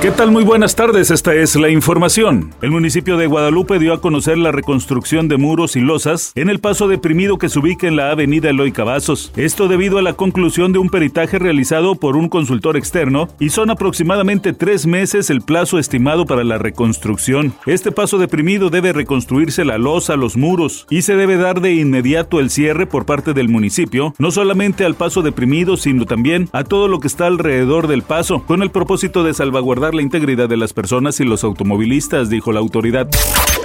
¿Qué tal? Muy buenas tardes, esta es la información. El municipio de Guadalupe dio a conocer la reconstrucción de muros y losas en el paso deprimido que se ubica en la avenida Eloy Cavazos. Esto debido a la conclusión de un peritaje realizado por un consultor externo y son aproximadamente tres meses el plazo estimado para la reconstrucción. Este paso deprimido debe reconstruirse la losa, los muros y se debe dar de inmediato el cierre por parte del municipio, no solamente al paso deprimido, sino también a todo lo que está alrededor del paso, con el propósito de salvaguardar la integridad de las personas y los automovilistas, dijo la autoridad.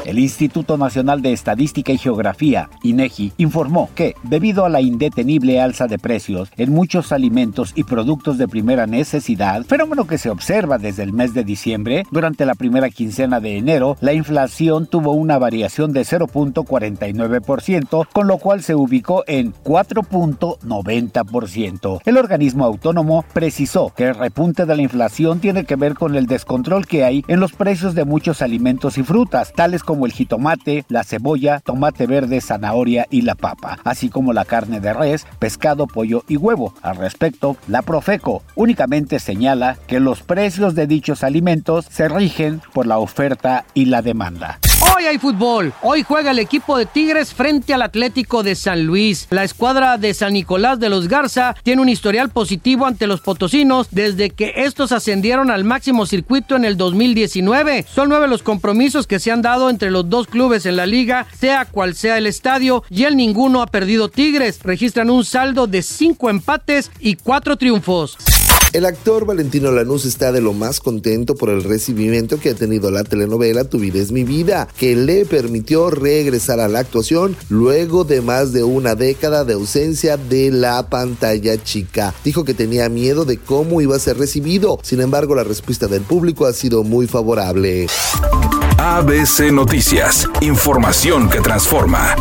El Instituto Nacional de Estadística y Geografía, INEGI, informó que, debido a la indetenible alza de precios en muchos alimentos y productos de primera necesidad, fenómeno que se observa desde el mes de diciembre, durante la primera quincena de enero, la inflación tuvo una variación de 0.49%, con lo cual se ubicó en 4.90%. El organismo autónomo precisó que el repunte de la inflación tiene que ver con el descontrol que hay en los precios de muchos alimentos y frutas, tales como como el jitomate, la cebolla, tomate verde, zanahoria y la papa, así como la carne de res, pescado, pollo y huevo. Al respecto, la Profeco únicamente señala que los precios de dichos alimentos se rigen por la oferta y la demanda. Hoy hay fútbol. Hoy juega el equipo de Tigres frente al Atlético de San Luis. La escuadra de San Nicolás de los Garza tiene un historial positivo ante los potosinos desde que estos ascendieron al máximo circuito en el 2019. Son nueve los compromisos que se han dado entre los dos clubes en la liga, sea cual sea el estadio, y el ninguno ha perdido Tigres. Registran un saldo de cinco empates y cuatro triunfos. El actor Valentino Lanús está de lo más contento por el recibimiento que ha tenido la telenovela Tu vida es mi vida, que le permitió regresar a la actuación luego de más de una década de ausencia de la pantalla chica. Dijo que tenía miedo de cómo iba a ser recibido, sin embargo la respuesta del público ha sido muy favorable. ABC Noticias, información que transforma.